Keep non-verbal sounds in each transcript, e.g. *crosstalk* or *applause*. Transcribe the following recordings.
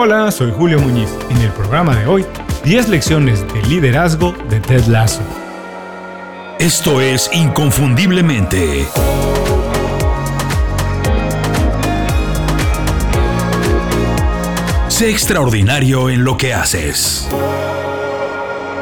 Hola, soy Julio Muñiz. En el programa de hoy, 10 lecciones de liderazgo de Ted Lasso. Esto es Inconfundiblemente. Sé extraordinario en lo que haces.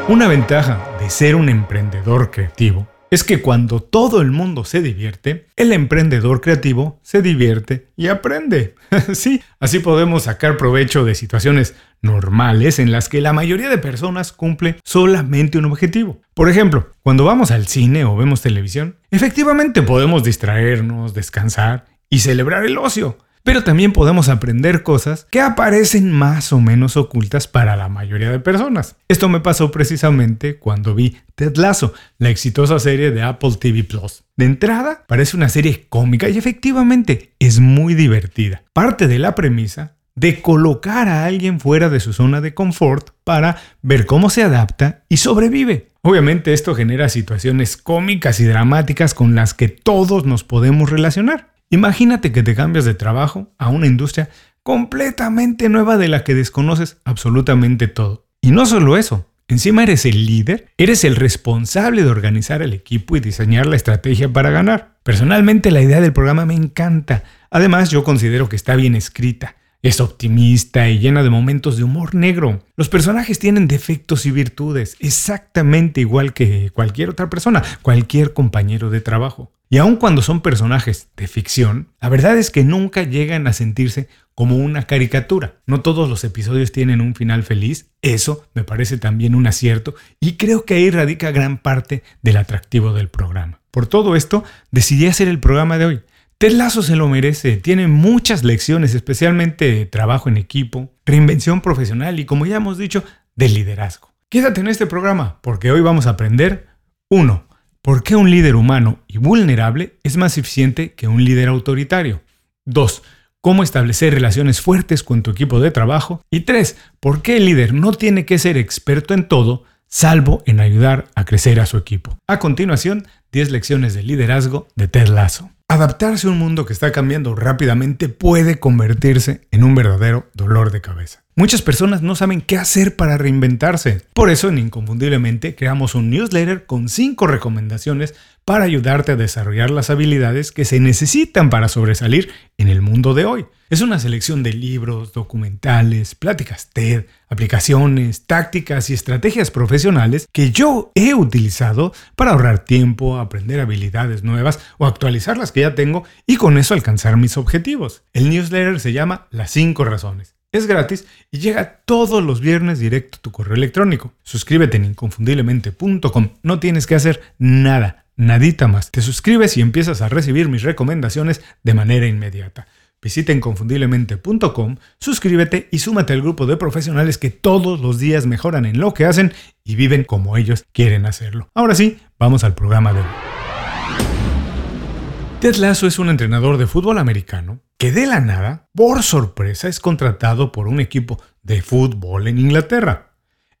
Una ventaja de ser un emprendedor creativo es que cuando todo el mundo se divierte, el emprendedor creativo se divierte y aprende. *laughs* sí, así podemos sacar provecho de situaciones normales en las que la mayoría de personas cumple solamente un objetivo. Por ejemplo, cuando vamos al cine o vemos televisión, efectivamente podemos distraernos, descansar y celebrar el ocio pero también podemos aprender cosas que aparecen más o menos ocultas para la mayoría de personas. Esto me pasó precisamente cuando vi Ted Lasso, la exitosa serie de Apple TV Plus. De entrada, parece una serie cómica y efectivamente es muy divertida. Parte de la premisa de colocar a alguien fuera de su zona de confort para ver cómo se adapta y sobrevive. Obviamente esto genera situaciones cómicas y dramáticas con las que todos nos podemos relacionar. Imagínate que te cambias de trabajo a una industria completamente nueva de la que desconoces absolutamente todo. Y no solo eso, encima eres el líder, eres el responsable de organizar el equipo y diseñar la estrategia para ganar. Personalmente la idea del programa me encanta. Además yo considero que está bien escrita. Es optimista y llena de momentos de humor negro. Los personajes tienen defectos y virtudes, exactamente igual que cualquier otra persona, cualquier compañero de trabajo. Y aun cuando son personajes de ficción, la verdad es que nunca llegan a sentirse como una caricatura. No todos los episodios tienen un final feliz, eso me parece también un acierto y creo que ahí radica gran parte del atractivo del programa. Por todo esto, decidí hacer el programa de hoy. Ted Lasso se lo merece, tiene muchas lecciones, especialmente de trabajo en equipo, reinvención profesional y como ya hemos dicho, de liderazgo. Quédate en este programa porque hoy vamos a aprender 1 ¿Por qué un líder humano y vulnerable es más eficiente que un líder autoritario? 2. Cómo establecer relaciones fuertes con tu equipo de trabajo. Y 3. ¿Por qué el líder no tiene que ser experto en todo, salvo en ayudar a crecer a su equipo? A continuación, 10 lecciones de liderazgo de Ted Lasso. Adaptarse a un mundo que está cambiando rápidamente puede convertirse en un verdadero dolor de cabeza. Muchas personas no saben qué hacer para reinventarse. Por eso en Inconfundiblemente creamos un newsletter con 5 recomendaciones para ayudarte a desarrollar las habilidades que se necesitan para sobresalir en el mundo de hoy. Es una selección de libros, documentales, pláticas TED, aplicaciones, tácticas y estrategias profesionales que yo he utilizado para ahorrar tiempo, aprender habilidades nuevas o actualizar las que ya tengo y con eso alcanzar mis objetivos. El newsletter se llama Las 5 razones es gratis y llega todos los viernes directo a tu correo electrónico. Suscríbete en inconfundiblemente.com. No tienes que hacer nada, nadita más. Te suscribes y empiezas a recibir mis recomendaciones de manera inmediata. Visita inconfundiblemente.com, suscríbete y súmate al grupo de profesionales que todos los días mejoran en lo que hacen y viven como ellos quieren hacerlo. Ahora sí, vamos al programa de hoy. Ted Lasso es un entrenador de fútbol americano que de la nada, por sorpresa, es contratado por un equipo de fútbol en Inglaterra.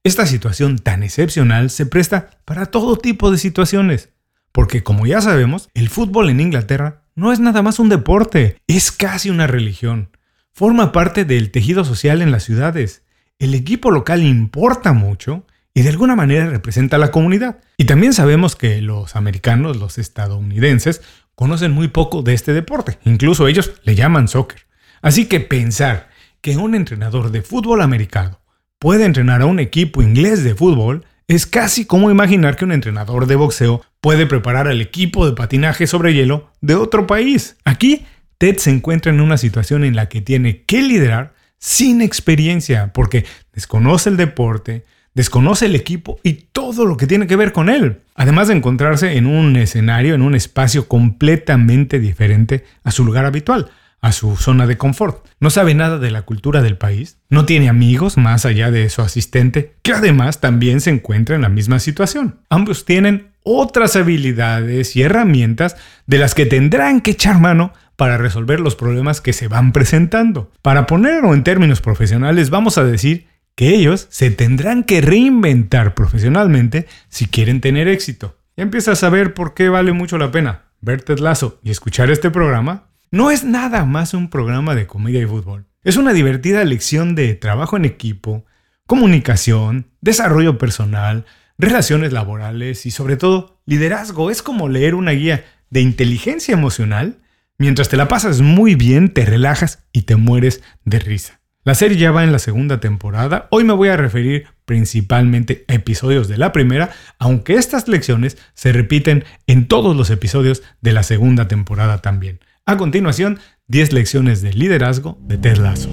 Esta situación tan excepcional se presta para todo tipo de situaciones, porque como ya sabemos, el fútbol en Inglaterra no es nada más un deporte, es casi una religión. Forma parte del tejido social en las ciudades. El equipo local importa mucho y de alguna manera representa a la comunidad. Y también sabemos que los americanos, los estadounidenses, conocen muy poco de este deporte. Incluso ellos le llaman soccer. Así que pensar que un entrenador de fútbol americano puede entrenar a un equipo inglés de fútbol es casi como imaginar que un entrenador de boxeo puede preparar al equipo de patinaje sobre hielo de otro país. Aquí, Ted se encuentra en una situación en la que tiene que liderar sin experiencia porque desconoce el deporte, desconoce el equipo y todo lo que tiene que ver con él. Además de encontrarse en un escenario, en un espacio completamente diferente a su lugar habitual, a su zona de confort. No sabe nada de la cultura del país, no tiene amigos más allá de su asistente, que además también se encuentra en la misma situación. Ambos tienen otras habilidades y herramientas de las que tendrán que echar mano para resolver los problemas que se van presentando. Para ponerlo en términos profesionales, vamos a decir que ellos se tendrán que reinventar profesionalmente si quieren tener éxito. Ya empiezas a saber por qué vale mucho la pena ver Ted Lazo y escuchar este programa. No es nada más un programa de comedia y fútbol. Es una divertida lección de trabajo en equipo, comunicación, desarrollo personal, relaciones laborales y sobre todo liderazgo. Es como leer una guía de inteligencia emocional. Mientras te la pasas muy bien, te relajas y te mueres de risa. La serie ya va en la segunda temporada. Hoy me voy a referir principalmente a episodios de la primera, aunque estas lecciones se repiten en todos los episodios de la segunda temporada también. A continuación, 10 lecciones de liderazgo de Ted Lasso.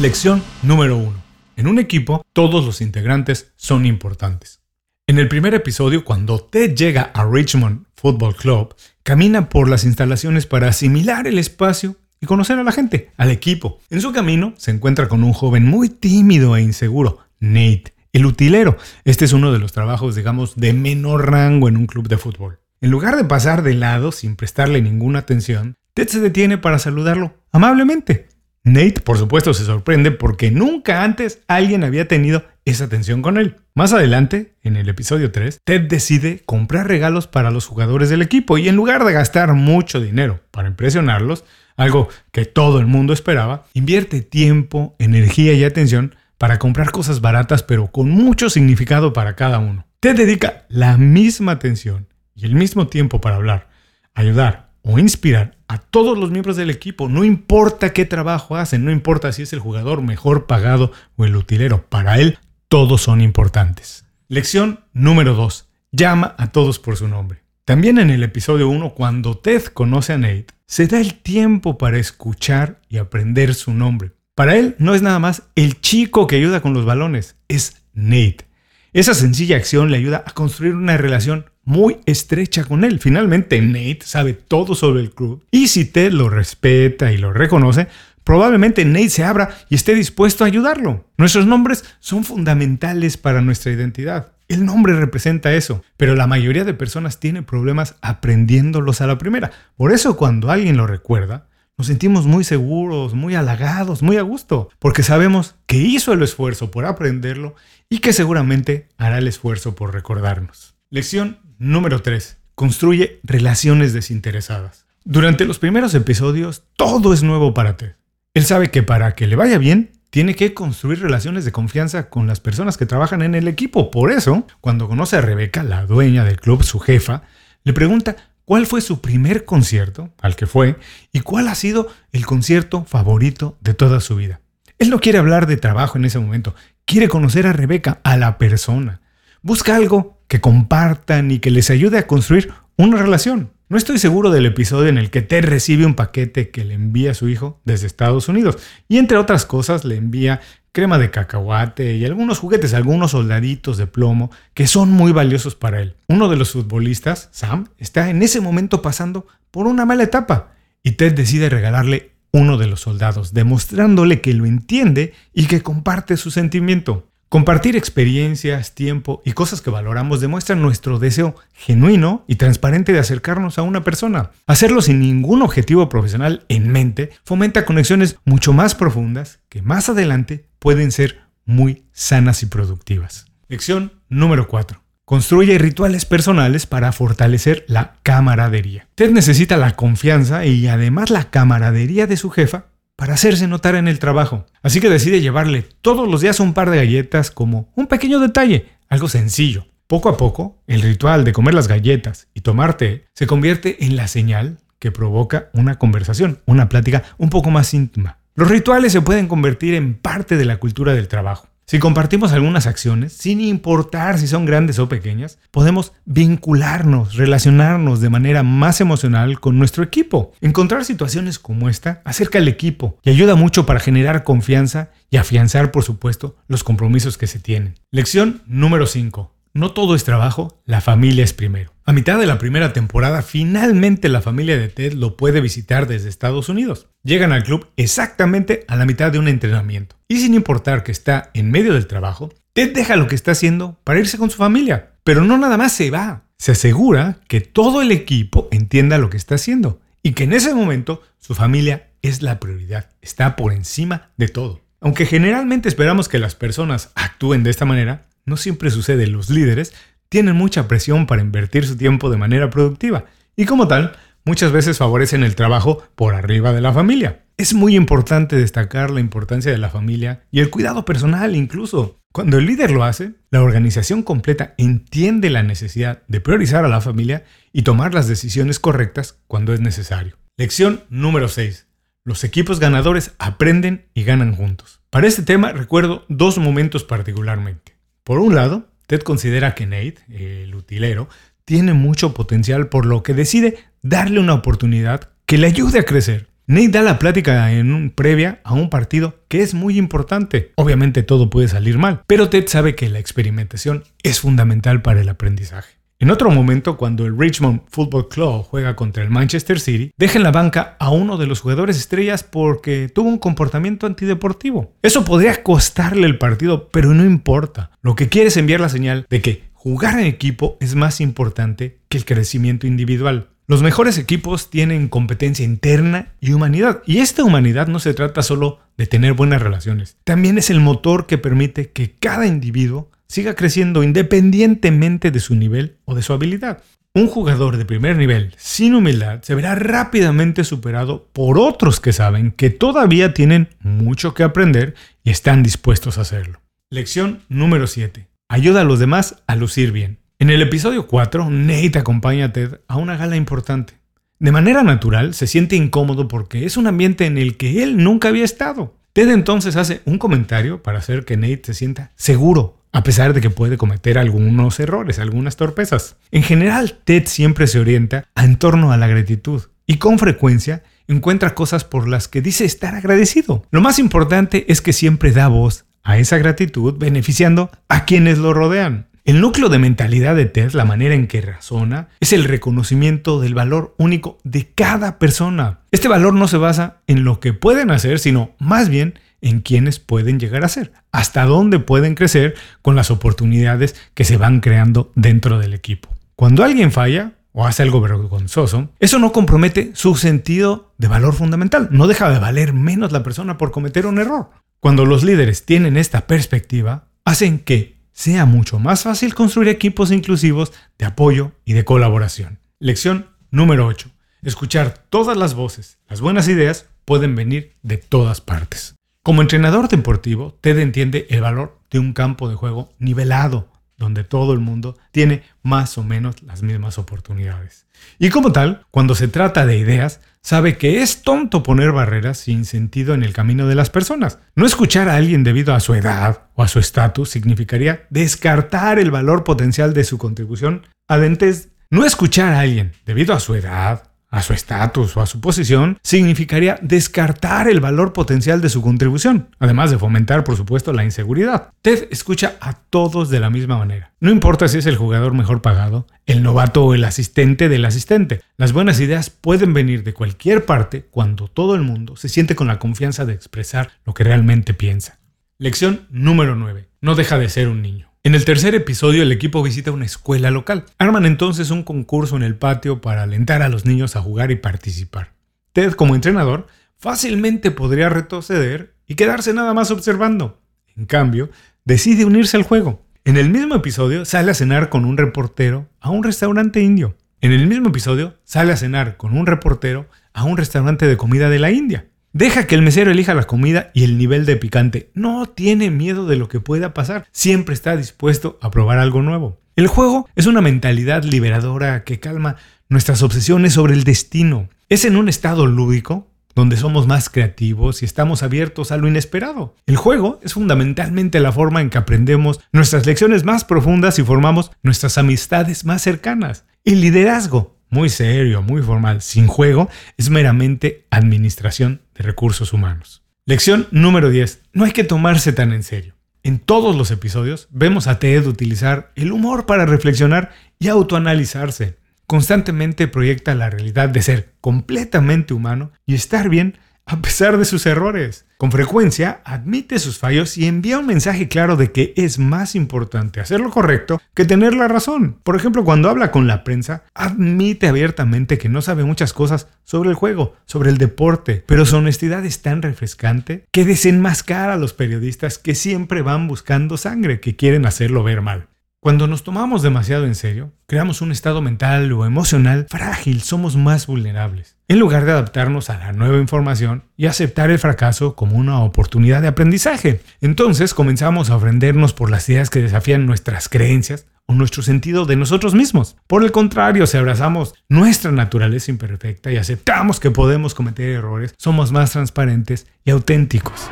Lección número 1. En un equipo, todos los integrantes son importantes. En el primer episodio, cuando Ted llega a Richmond Football Club, camina por las instalaciones para asimilar el espacio y conocer a la gente, al equipo. En su camino se encuentra con un joven muy tímido e inseguro, Nate, el utilero. Este es uno de los trabajos, digamos, de menor rango en un club de fútbol. En lugar de pasar de lado sin prestarle ninguna atención, Ted se detiene para saludarlo amablemente. Nate, por supuesto, se sorprende porque nunca antes alguien había tenido esa atención con él. Más adelante, en el episodio 3, Ted decide comprar regalos para los jugadores del equipo y en lugar de gastar mucho dinero para impresionarlos, algo que todo el mundo esperaba, invierte tiempo, energía y atención para comprar cosas baratas pero con mucho significado para cada uno. Ted dedica la misma atención y el mismo tiempo para hablar, ayudar o inspirar a todos los miembros del equipo, no importa qué trabajo hacen, no importa si es el jugador mejor pagado o el utilero, para él todos son importantes. Lección número 2. Llama a todos por su nombre. También en el episodio 1, cuando Ted conoce a Nate, se da el tiempo para escuchar y aprender su nombre. Para él no es nada más el chico que ayuda con los balones, es Nate. Esa sencilla acción le ayuda a construir una relación muy estrecha con él. Finalmente, Nate sabe todo sobre el club y si Ted lo respeta y lo reconoce, probablemente Nate se abra y esté dispuesto a ayudarlo. Nuestros nombres son fundamentales para nuestra identidad. El nombre representa eso, pero la mayoría de personas tiene problemas aprendiéndolos a la primera. Por eso cuando alguien lo recuerda, nos sentimos muy seguros, muy halagados, muy a gusto, porque sabemos que hizo el esfuerzo por aprenderlo y que seguramente hará el esfuerzo por recordarnos. Lección Número 3. Construye relaciones desinteresadas. Durante los primeros episodios, todo es nuevo para Ted. Él sabe que para que le vaya bien, tiene que construir relaciones de confianza con las personas que trabajan en el equipo. Por eso, cuando conoce a Rebeca, la dueña del club, su jefa, le pregunta cuál fue su primer concierto al que fue y cuál ha sido el concierto favorito de toda su vida. Él no quiere hablar de trabajo en ese momento, quiere conocer a Rebeca, a la persona. Busca algo que compartan y que les ayude a construir una relación. No estoy seguro del episodio en el que Ted recibe un paquete que le envía su hijo desde Estados Unidos y entre otras cosas le envía crema de cacahuate y algunos juguetes, algunos soldaditos de plomo que son muy valiosos para él. Uno de los futbolistas, Sam, está en ese momento pasando por una mala etapa y Ted decide regalarle uno de los soldados, demostrándole que lo entiende y que comparte su sentimiento. Compartir experiencias, tiempo y cosas que valoramos demuestra nuestro deseo genuino y transparente de acercarnos a una persona. Hacerlo sin ningún objetivo profesional en mente fomenta conexiones mucho más profundas que más adelante pueden ser muy sanas y productivas. Lección número 4. Construye rituales personales para fortalecer la camaradería. Ted necesita la confianza y además la camaradería de su jefa para hacerse notar en el trabajo. Así que decide llevarle todos los días un par de galletas como un pequeño detalle, algo sencillo. Poco a poco, el ritual de comer las galletas y tomar té se convierte en la señal que provoca una conversación, una plática un poco más íntima. Los rituales se pueden convertir en parte de la cultura del trabajo. Si compartimos algunas acciones, sin importar si son grandes o pequeñas, podemos vincularnos, relacionarnos de manera más emocional con nuestro equipo. Encontrar situaciones como esta acerca al equipo y ayuda mucho para generar confianza y afianzar, por supuesto, los compromisos que se tienen. Lección número 5. No todo es trabajo, la familia es primero. A mitad de la primera temporada, finalmente la familia de Ted lo puede visitar desde Estados Unidos. Llegan al club exactamente a la mitad de un entrenamiento. Y sin importar que está en medio del trabajo, Ted deja lo que está haciendo para irse con su familia. Pero no nada más se va. Se asegura que todo el equipo entienda lo que está haciendo y que en ese momento su familia es la prioridad, está por encima de todo. Aunque generalmente esperamos que las personas actúen de esta manera, no siempre sucede. Los líderes tienen mucha presión para invertir su tiempo de manera productiva y como tal muchas veces favorecen el trabajo por arriba de la familia. Es muy importante destacar la importancia de la familia y el cuidado personal incluso. Cuando el líder lo hace, la organización completa entiende la necesidad de priorizar a la familia y tomar las decisiones correctas cuando es necesario. Lección número 6. Los equipos ganadores aprenden y ganan juntos. Para este tema recuerdo dos momentos particularmente. Por un lado, Ted considera que Nate, el utilero, tiene mucho potencial por lo que decide darle una oportunidad que le ayude a crecer. Nate da la plática en un previa a un partido que es muy importante. Obviamente todo puede salir mal, pero Ted sabe que la experimentación es fundamental para el aprendizaje. En otro momento, cuando el Richmond Football Club juega contra el Manchester City, deja en la banca a uno de los jugadores estrellas porque tuvo un comportamiento antideportivo. Eso podría costarle el partido, pero no importa. Lo que quiere es enviar la señal de que jugar en equipo es más importante que el crecimiento individual. Los mejores equipos tienen competencia interna y humanidad. Y esta humanidad no se trata solo de tener buenas relaciones. También es el motor que permite que cada individuo siga creciendo independientemente de su nivel o de su habilidad. Un jugador de primer nivel sin humildad se verá rápidamente superado por otros que saben que todavía tienen mucho que aprender y están dispuestos a hacerlo. Lección número 7. Ayuda a los demás a lucir bien. En el episodio 4, Nate acompaña a Ted a una gala importante. De manera natural, se siente incómodo porque es un ambiente en el que él nunca había estado. Ted entonces hace un comentario para hacer que Nate se sienta seguro a pesar de que puede cometer algunos errores, algunas torpezas. En general, Ted siempre se orienta en torno a la gratitud y con frecuencia encuentra cosas por las que dice estar agradecido. Lo más importante es que siempre da voz a esa gratitud beneficiando a quienes lo rodean. El núcleo de mentalidad de Ted, la manera en que razona, es el reconocimiento del valor único de cada persona. Este valor no se basa en lo que pueden hacer, sino más bien en quienes pueden llegar a ser, hasta dónde pueden crecer con las oportunidades que se van creando dentro del equipo. Cuando alguien falla o hace algo vergonzoso, eso no compromete su sentido de valor fundamental, no deja de valer menos la persona por cometer un error. Cuando los líderes tienen esta perspectiva, hacen que sea mucho más fácil construir equipos inclusivos de apoyo y de colaboración. Lección número 8. Escuchar todas las voces. Las buenas ideas pueden venir de todas partes. Como entrenador deportivo, Ted entiende el valor de un campo de juego nivelado, donde todo el mundo tiene más o menos las mismas oportunidades. Y como tal, cuando se trata de ideas, sabe que es tonto poner barreras sin sentido en el camino de las personas. No escuchar a alguien debido a su edad o a su estatus significaría descartar el valor potencial de su contribución. Además, no escuchar a alguien debido a su edad, a su estatus o a su posición, significaría descartar el valor potencial de su contribución, además de fomentar, por supuesto, la inseguridad. Ted escucha a todos de la misma manera. No importa si es el jugador mejor pagado, el novato o el asistente del asistente. Las buenas ideas pueden venir de cualquier parte cuando todo el mundo se siente con la confianza de expresar lo que realmente piensa. Lección número 9. No deja de ser un niño. En el tercer episodio el equipo visita una escuela local. Arman entonces un concurso en el patio para alentar a los niños a jugar y participar. Ted como entrenador fácilmente podría retroceder y quedarse nada más observando. En cambio, decide unirse al juego. En el mismo episodio sale a cenar con un reportero a un restaurante indio. En el mismo episodio sale a cenar con un reportero a un restaurante de comida de la India. Deja que el mesero elija la comida y el nivel de picante. No tiene miedo de lo que pueda pasar. Siempre está dispuesto a probar algo nuevo. El juego es una mentalidad liberadora que calma nuestras obsesiones sobre el destino. Es en un estado lúdico donde somos más creativos y estamos abiertos a lo inesperado. El juego es fundamentalmente la forma en que aprendemos nuestras lecciones más profundas y formamos nuestras amistades más cercanas. El liderazgo muy serio, muy formal, sin juego, es meramente administración recursos humanos. Lección número 10. No hay que tomarse tan en serio. En todos los episodios vemos a Ted utilizar el humor para reflexionar y autoanalizarse. Constantemente proyecta la realidad de ser completamente humano y estar bien a pesar de sus errores. Con frecuencia admite sus fallos y envía un mensaje claro de que es más importante hacer lo correcto que tener la razón. Por ejemplo, cuando habla con la prensa, admite abiertamente que no sabe muchas cosas sobre el juego, sobre el deporte, pero su honestidad es tan refrescante que desenmascara a los periodistas que siempre van buscando sangre, que quieren hacerlo ver mal. Cuando nos tomamos demasiado en serio, creamos un estado mental o emocional frágil, somos más vulnerables. En lugar de adaptarnos a la nueva información y aceptar el fracaso como una oportunidad de aprendizaje, entonces comenzamos a ofendernos por las ideas que desafían nuestras creencias o nuestro sentido de nosotros mismos. Por el contrario, si abrazamos nuestra naturaleza imperfecta y aceptamos que podemos cometer errores, somos más transparentes y auténticos.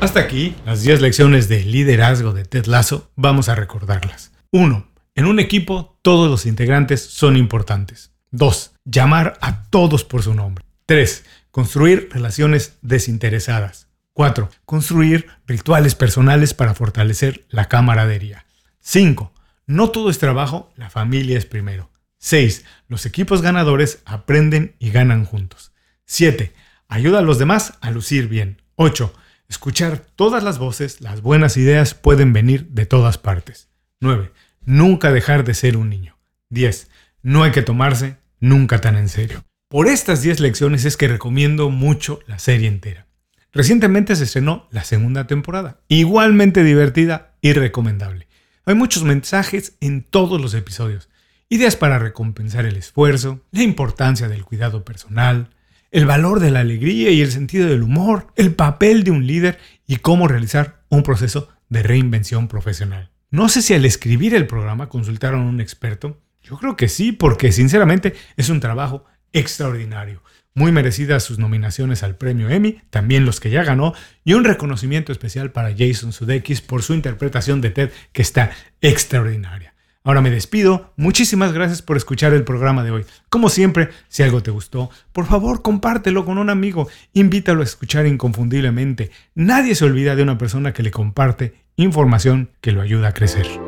Hasta aquí, las 10 lecciones de liderazgo de Ted Lasso, vamos a recordarlas. 1. En un equipo, todos los integrantes son importantes. 2. Llamar a todos por su nombre. 3. Construir relaciones desinteresadas. 4. Construir rituales personales para fortalecer la camaradería. 5. No todo es trabajo, la familia es primero. 6. Los equipos ganadores aprenden y ganan juntos. 7. Ayuda a los demás a lucir bien. 8. Escuchar todas las voces, las buenas ideas pueden venir de todas partes. 9. Nunca dejar de ser un niño. 10. No hay que tomarse nunca tan en serio. Por estas 10 lecciones es que recomiendo mucho la serie entera. Recientemente se estrenó la segunda temporada, igualmente divertida y recomendable. Hay muchos mensajes en todos los episodios, ideas para recompensar el esfuerzo, la importancia del cuidado personal, el valor de la alegría y el sentido del humor, el papel de un líder y cómo realizar un proceso de reinvención profesional. No sé si al escribir el programa consultaron a un experto. Yo creo que sí, porque sinceramente es un trabajo extraordinario. Muy merecidas sus nominaciones al premio Emmy, también los que ya ganó, y un reconocimiento especial para Jason Sudeikis por su interpretación de Ted, que está extraordinaria. Ahora me despido. Muchísimas gracias por escuchar el programa de hoy. Como siempre, si algo te gustó, por favor compártelo con un amigo. Invítalo a escuchar inconfundiblemente. Nadie se olvida de una persona que le comparte información que lo ayuda a crecer.